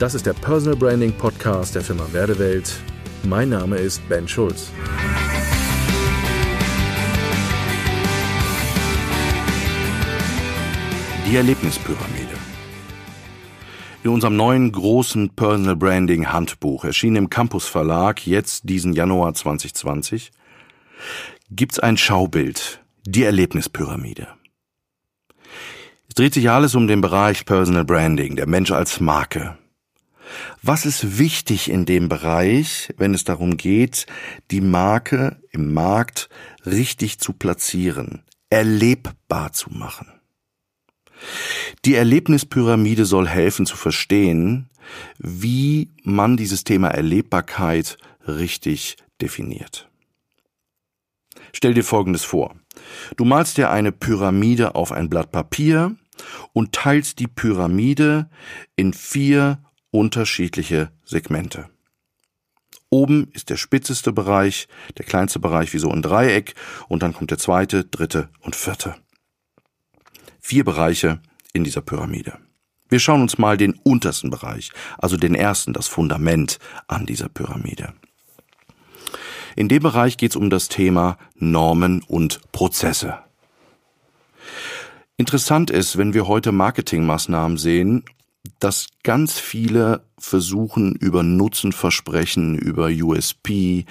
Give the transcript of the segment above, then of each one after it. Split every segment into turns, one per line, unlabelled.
Das ist der Personal Branding Podcast der Firma Werdewelt. Mein Name ist Ben Schulz.
Die Erlebnispyramide. In unserem neuen großen Personal Branding Handbuch, erschienen im Campus Verlag, jetzt diesen Januar 2020, gibt's ein Schaubild, die Erlebnispyramide. Es dreht sich alles um den Bereich Personal Branding, der Mensch als Marke. Was ist wichtig in dem Bereich, wenn es darum geht, die Marke im Markt richtig zu platzieren, erlebbar zu machen? Die Erlebnispyramide soll helfen zu verstehen, wie man dieses Thema Erlebbarkeit richtig definiert. Stell dir Folgendes vor. Du malst dir eine Pyramide auf ein Blatt Papier und teilst die Pyramide in vier unterschiedliche Segmente. Oben ist der spitzeste Bereich, der kleinste Bereich wie so ein Dreieck und dann kommt der zweite, dritte und vierte. Vier Bereiche in dieser Pyramide. Wir schauen uns mal den untersten Bereich, also den ersten, das Fundament an dieser Pyramide. In dem Bereich geht es um das Thema Normen und Prozesse. Interessant ist, wenn wir heute Marketingmaßnahmen sehen, dass ganz viele versuchen, über Nutzenversprechen, über USP,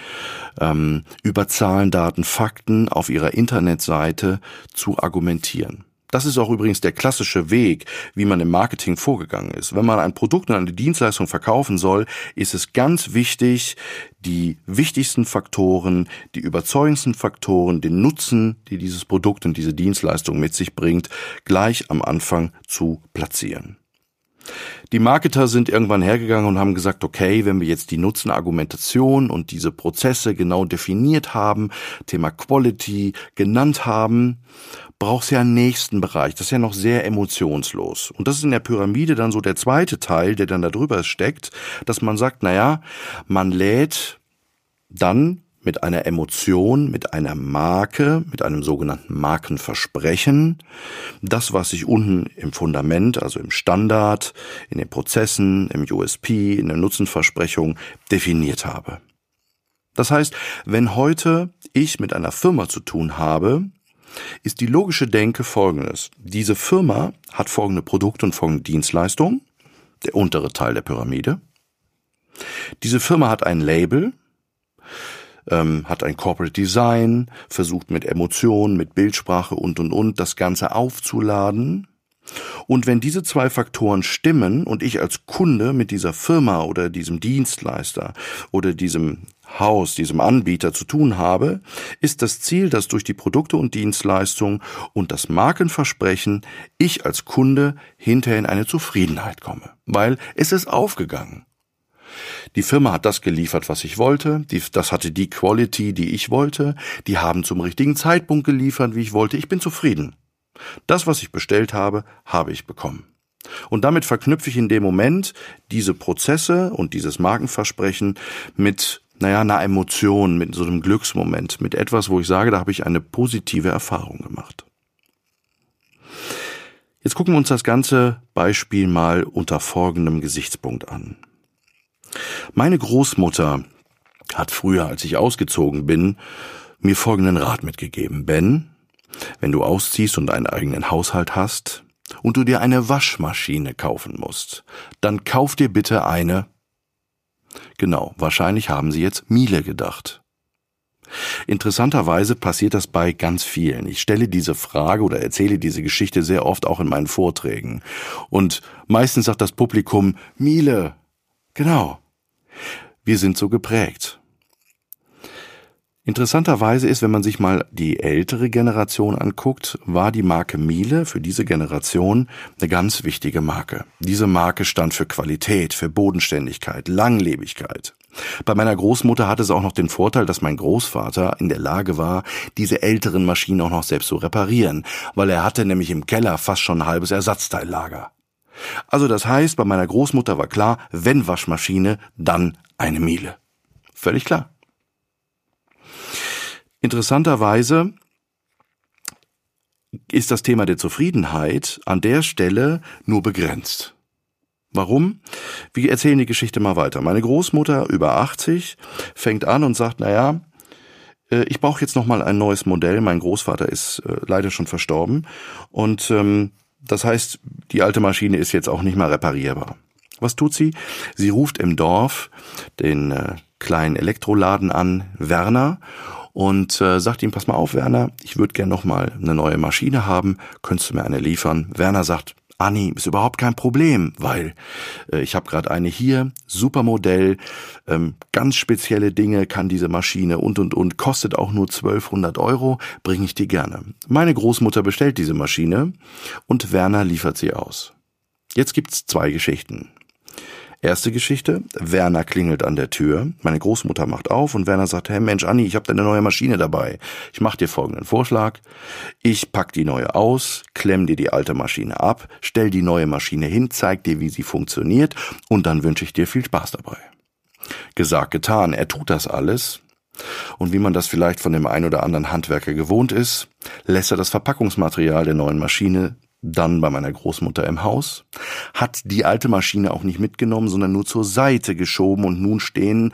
ähm, über Zahlen, Daten, Fakten auf ihrer Internetseite zu argumentieren. Das ist auch übrigens der klassische Weg, wie man im Marketing vorgegangen ist. Wenn man ein Produkt und eine Dienstleistung verkaufen soll, ist es ganz wichtig, die wichtigsten Faktoren, die überzeugendsten Faktoren, den Nutzen, die dieses Produkt und diese Dienstleistung mit sich bringt, gleich am Anfang zu platzieren. Die Marketer sind irgendwann hergegangen und haben gesagt, okay, wenn wir jetzt die Nutzenargumentation und diese Prozesse genau definiert haben, Thema Quality genannt haben, brauchst ja einen nächsten Bereich. Das ist ja noch sehr emotionslos. Und das ist in der Pyramide dann so der zweite Teil, der dann da drüber steckt, dass man sagt, naja, man lädt dann mit einer Emotion, mit einer Marke, mit einem sogenannten Markenversprechen, das, was ich unten im Fundament, also im Standard, in den Prozessen, im USP, in der Nutzenversprechung definiert habe. Das heißt, wenn heute ich mit einer Firma zu tun habe, ist die logische Denke folgendes. Diese Firma hat folgende Produkte und folgende Dienstleistungen, der untere Teil der Pyramide. Diese Firma hat ein Label, ähm, hat ein Corporate Design, versucht mit Emotionen, mit Bildsprache und und und das Ganze aufzuladen. Und wenn diese zwei Faktoren stimmen und ich als Kunde mit dieser Firma oder diesem Dienstleister oder diesem Haus, diesem Anbieter zu tun habe, ist das Ziel, dass durch die Produkte und Dienstleistungen und das Markenversprechen ich als Kunde hinterher in eine Zufriedenheit komme. Weil es ist aufgegangen. Die Firma hat das geliefert, was ich wollte. Die, das hatte die Quality, die ich wollte. Die haben zum richtigen Zeitpunkt geliefert, wie ich wollte. Ich bin zufrieden. Das, was ich bestellt habe, habe ich bekommen. Und damit verknüpfe ich in dem Moment diese Prozesse und dieses Markenversprechen mit, naja, einer Emotion, mit so einem Glücksmoment, mit etwas, wo ich sage, da habe ich eine positive Erfahrung gemacht. Jetzt gucken wir uns das ganze Beispiel mal unter folgendem Gesichtspunkt an. Meine Großmutter hat früher, als ich ausgezogen bin, mir folgenden Rat mitgegeben. Ben, wenn du ausziehst und einen eigenen Haushalt hast und du dir eine Waschmaschine kaufen musst, dann kauf dir bitte eine. Genau, wahrscheinlich haben sie jetzt Miele gedacht. Interessanterweise passiert das bei ganz vielen. Ich stelle diese Frage oder erzähle diese Geschichte sehr oft auch in meinen Vorträgen. Und meistens sagt das Publikum Miele. Genau. Wir sind so geprägt. Interessanterweise ist, wenn man sich mal die ältere Generation anguckt, war die Marke Miele für diese Generation eine ganz wichtige Marke. Diese Marke stand für Qualität, für Bodenständigkeit, Langlebigkeit. Bei meiner Großmutter hatte es auch noch den Vorteil, dass mein Großvater in der Lage war, diese älteren Maschinen auch noch selbst zu reparieren, weil er hatte nämlich im Keller fast schon ein halbes Ersatzteillager. Also das heißt, bei meiner Großmutter war klar, wenn Waschmaschine, dann eine Miele. Völlig klar. Interessanterweise ist das Thema der Zufriedenheit an der Stelle nur begrenzt. Warum? Wir erzählen die Geschichte mal weiter. Meine Großmutter über 80 fängt an und sagt, naja, äh, ich brauche jetzt noch mal ein neues Modell. Mein Großvater ist äh, leider schon verstorben und ähm, das heißt, die alte Maschine ist jetzt auch nicht mal reparierbar. Was tut sie? Sie ruft im Dorf den äh, kleinen Elektroladen an, Werner, und äh, sagt ihm, pass mal auf, Werner, ich würde gern noch mal eine neue Maschine haben, könntest du mir eine liefern? Werner sagt, Anni, ist überhaupt kein Problem, weil äh, ich habe gerade eine hier, super Modell, ähm, ganz spezielle Dinge kann diese Maschine und und und, kostet auch nur 1200 Euro, bringe ich dir gerne. Meine Großmutter bestellt diese Maschine und Werner liefert sie aus. Jetzt gibt's zwei Geschichten. Erste Geschichte, Werner klingelt an der Tür, meine Großmutter macht auf und Werner sagt, hey Mensch, Anni, ich habe deine neue Maschine dabei. Ich mache dir folgenden Vorschlag. Ich pack die neue aus, klemm dir die alte Maschine ab, stell die neue Maschine hin, zeig dir, wie sie funktioniert und dann wünsche ich dir viel Spaß dabei. Gesagt, getan, er tut das alles, und wie man das vielleicht von dem ein oder anderen Handwerker gewohnt ist, lässt er das Verpackungsmaterial der neuen Maschine dann bei meiner Großmutter im Haus, hat die alte Maschine auch nicht mitgenommen, sondern nur zur Seite geschoben und nun stehen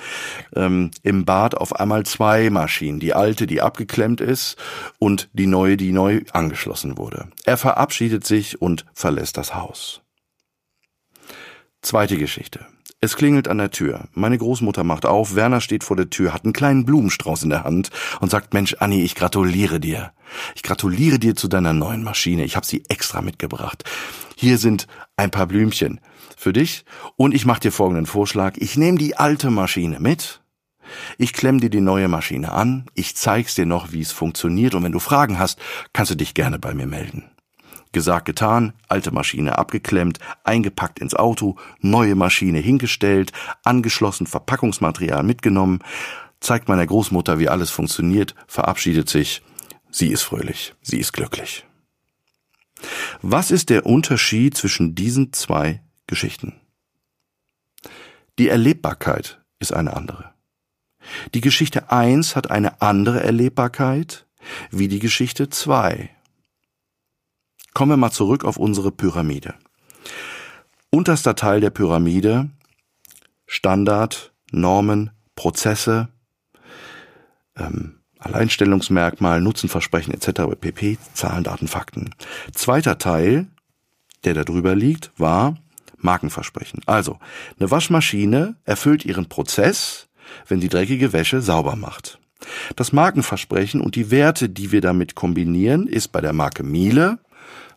ähm, im Bad auf einmal zwei Maschinen, die alte, die abgeklemmt ist und die neue, die neu angeschlossen wurde. Er verabschiedet sich und verlässt das Haus. Zweite Geschichte. Es klingelt an der Tür. Meine Großmutter macht auf, Werner steht vor der Tür, hat einen kleinen Blumenstrauß in der Hand und sagt, Mensch, Anni, ich gratuliere dir. Ich gratuliere dir zu deiner neuen Maschine. Ich habe sie extra mitgebracht. Hier sind ein paar Blümchen für dich und ich mache dir folgenden Vorschlag. Ich nehme die alte Maschine mit. Ich klemm dir die neue Maschine an, ich zeig's dir noch, wie es funktioniert und wenn du Fragen hast, kannst du dich gerne bei mir melden. Gesagt, getan, alte Maschine abgeklemmt, eingepackt ins Auto, neue Maschine hingestellt, angeschlossen, Verpackungsmaterial mitgenommen, zeigt meiner Großmutter, wie alles funktioniert, verabschiedet sich. Sie ist fröhlich, sie ist glücklich. Was ist der Unterschied zwischen diesen zwei Geschichten? Die Erlebbarkeit ist eine andere. Die Geschichte 1 hat eine andere Erlebbarkeit wie die Geschichte 2. Kommen wir mal zurück auf unsere Pyramide. Unterster Teil der Pyramide Standard, Normen, Prozesse, ähm, Alleinstellungsmerkmal, Nutzenversprechen etc. pp. Zahlen, Daten, Fakten. Zweiter Teil, der da drüber liegt, war Markenversprechen. Also, eine Waschmaschine erfüllt ihren Prozess, wenn sie dreckige Wäsche sauber macht. Das Markenversprechen und die Werte, die wir damit kombinieren, ist bei der Marke Miele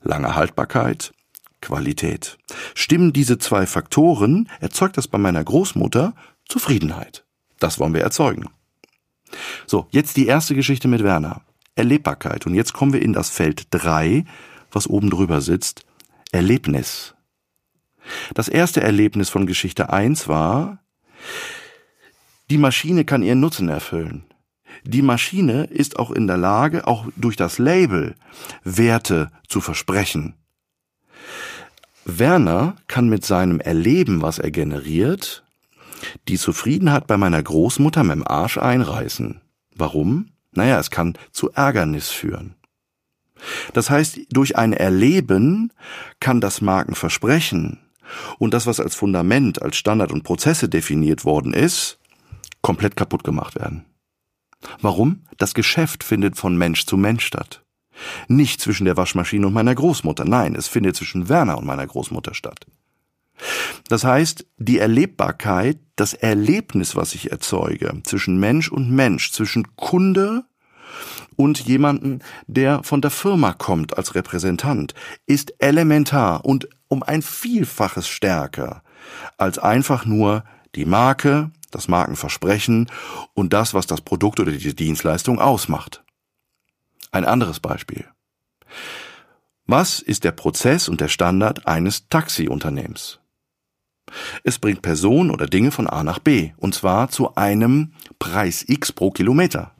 lange Haltbarkeit, Qualität. Stimmen diese zwei Faktoren, erzeugt das bei meiner Großmutter Zufriedenheit. Das wollen wir erzeugen. So, jetzt die erste Geschichte mit Werner. Erlebbarkeit. Und jetzt kommen wir in das Feld 3, was oben drüber sitzt. Erlebnis. Das erste Erlebnis von Geschichte 1 war, die Maschine kann ihren Nutzen erfüllen. Die Maschine ist auch in der Lage, auch durch das Label Werte zu versprechen. Werner kann mit seinem Erleben, was er generiert, die Zufriedenheit bei meiner Großmutter mit dem Arsch einreißen. Warum? Naja, es kann zu Ärgernis führen. Das heißt, durch ein Erleben kann das Markenversprechen und das, was als Fundament, als Standard und Prozesse definiert worden ist, komplett kaputt gemacht werden. Warum? Das Geschäft findet von Mensch zu Mensch statt. Nicht zwischen der Waschmaschine und meiner Großmutter, nein, es findet zwischen Werner und meiner Großmutter statt. Das heißt, die Erlebbarkeit, das Erlebnis, was ich erzeuge, zwischen Mensch und Mensch, zwischen Kunde und jemanden, der von der Firma kommt als Repräsentant, ist elementar und um ein Vielfaches stärker als einfach nur die Marke, das Markenversprechen und das, was das Produkt oder die Dienstleistung ausmacht. Ein anderes Beispiel. Was ist der Prozess und der Standard eines Taxiunternehmens? Es bringt Personen oder Dinge von A nach B, und zwar zu einem Preis X pro Kilometer.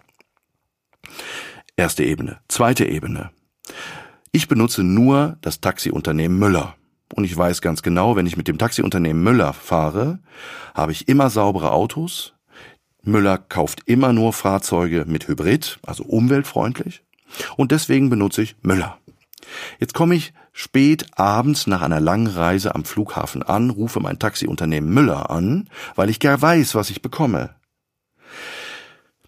Erste Ebene. Zweite Ebene. Ich benutze nur das Taxiunternehmen Müller. Und ich weiß ganz genau, wenn ich mit dem Taxiunternehmen Müller fahre, habe ich immer saubere Autos. Müller kauft immer nur Fahrzeuge mit Hybrid, also umweltfreundlich. Und deswegen benutze ich Müller. Jetzt komme ich spät abends nach einer langen Reise am Flughafen an, rufe mein Taxiunternehmen Müller an, weil ich gar weiß, was ich bekomme.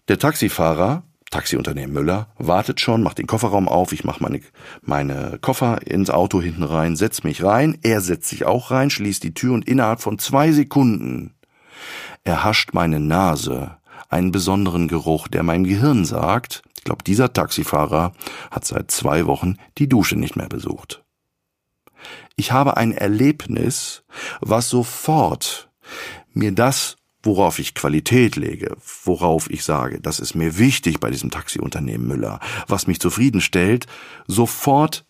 Der Taxifahrer, Taxiunternehmen Müller, wartet schon, macht den Kofferraum auf, ich mache meine, meine Koffer ins Auto hinten rein, setz mich rein, er setzt sich auch rein, schließt die Tür und innerhalb von zwei Sekunden erhascht meine Nase einen besonderen Geruch, der meinem Gehirn sagt, ich glaube, dieser Taxifahrer hat seit zwei Wochen die Dusche nicht mehr besucht. Ich habe ein Erlebnis, was sofort mir das, worauf ich Qualität lege, worauf ich sage, das ist mir wichtig bei diesem Taxiunternehmen Müller, was mich zufriedenstellt, sofort,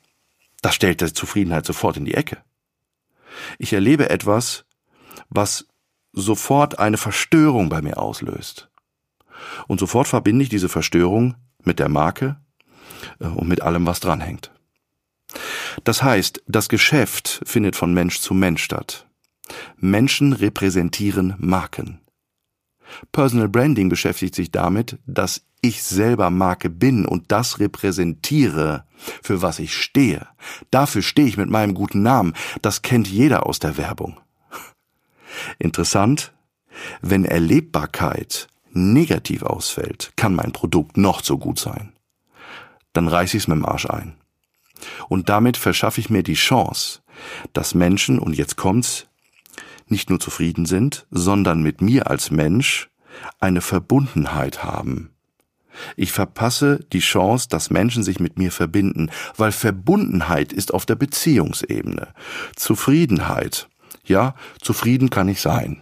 das stellt der Zufriedenheit sofort in die Ecke. Ich erlebe etwas, was sofort eine Verstörung bei mir auslöst. Und sofort verbinde ich diese Verstörung mit der Marke äh, und mit allem, was dranhängt. Das heißt, das Geschäft findet von Mensch zu Mensch statt. Menschen repräsentieren Marken. Personal Branding beschäftigt sich damit, dass ich selber Marke bin und das repräsentiere, für was ich stehe. Dafür stehe ich mit meinem guten Namen. Das kennt jeder aus der Werbung. Interessant, wenn Erlebbarkeit negativ ausfällt, kann mein Produkt noch so gut sein. Dann reiß ich es mit dem Arsch ein. Und damit verschaffe ich mir die Chance, dass Menschen, und jetzt kommt's, nicht nur zufrieden sind, sondern mit mir als Mensch eine Verbundenheit haben. Ich verpasse die Chance, dass Menschen sich mit mir verbinden, weil Verbundenheit ist auf der Beziehungsebene. Zufriedenheit. Ja, zufrieden kann ich sein.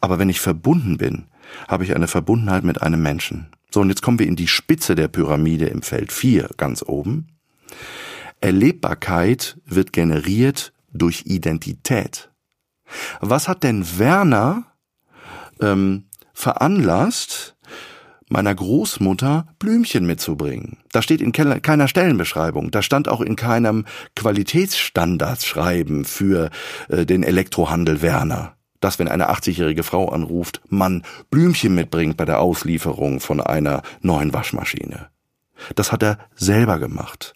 Aber wenn ich verbunden bin, habe ich eine Verbundenheit mit einem Menschen. So, und jetzt kommen wir in die Spitze der Pyramide im Feld 4, ganz oben. Erlebbarkeit wird generiert durch Identität. Was hat denn Werner ähm, veranlasst, meiner Großmutter Blümchen mitzubringen? Da steht in keiner Stellenbeschreibung, da stand auch in keinem Qualitätsstandardsschreiben für äh, den Elektrohandel Werner dass wenn eine 80-jährige Frau anruft, man Blümchen mitbringt bei der Auslieferung von einer neuen Waschmaschine. Das hat er selber gemacht.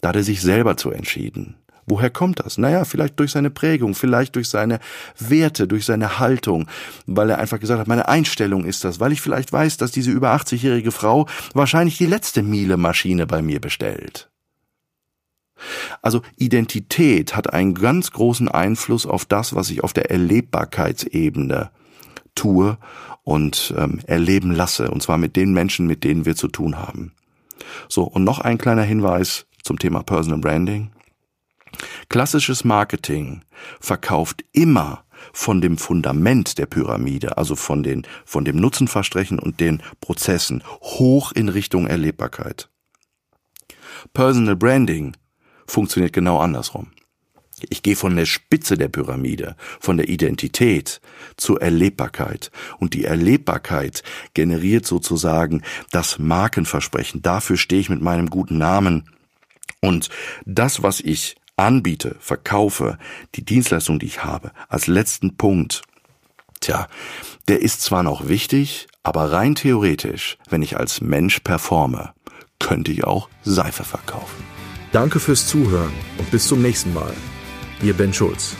Da hat er sich selber zu entschieden. Woher kommt das? Naja, vielleicht durch seine Prägung, vielleicht durch seine Werte, durch seine Haltung, weil er einfach gesagt hat, meine Einstellung ist das, weil ich vielleicht weiß, dass diese über 80-jährige Frau wahrscheinlich die letzte Miele-Maschine bei mir bestellt. Also Identität hat einen ganz großen Einfluss auf das, was ich auf der Erlebbarkeitsebene tue und ähm, erleben lasse, und zwar mit den Menschen, mit denen wir zu tun haben. So, und noch ein kleiner Hinweis zum Thema Personal Branding. Klassisches Marketing verkauft immer von dem Fundament der Pyramide, also von den, von dem Nutzenversprechen und den Prozessen hoch in Richtung Erlebbarkeit. Personal Branding funktioniert genau andersrum. Ich gehe von der Spitze der Pyramide, von der Identität zur Erlebbarkeit. Und die Erlebbarkeit generiert sozusagen das Markenversprechen. Dafür stehe ich mit meinem guten Namen. Und das, was ich anbiete, verkaufe, die Dienstleistung, die ich habe, als letzten Punkt, tja, der ist zwar noch wichtig, aber rein theoretisch, wenn ich als Mensch performe, könnte ich auch Seife verkaufen.
Danke fürs Zuhören und bis zum nächsten Mal. Ihr Ben Schulz.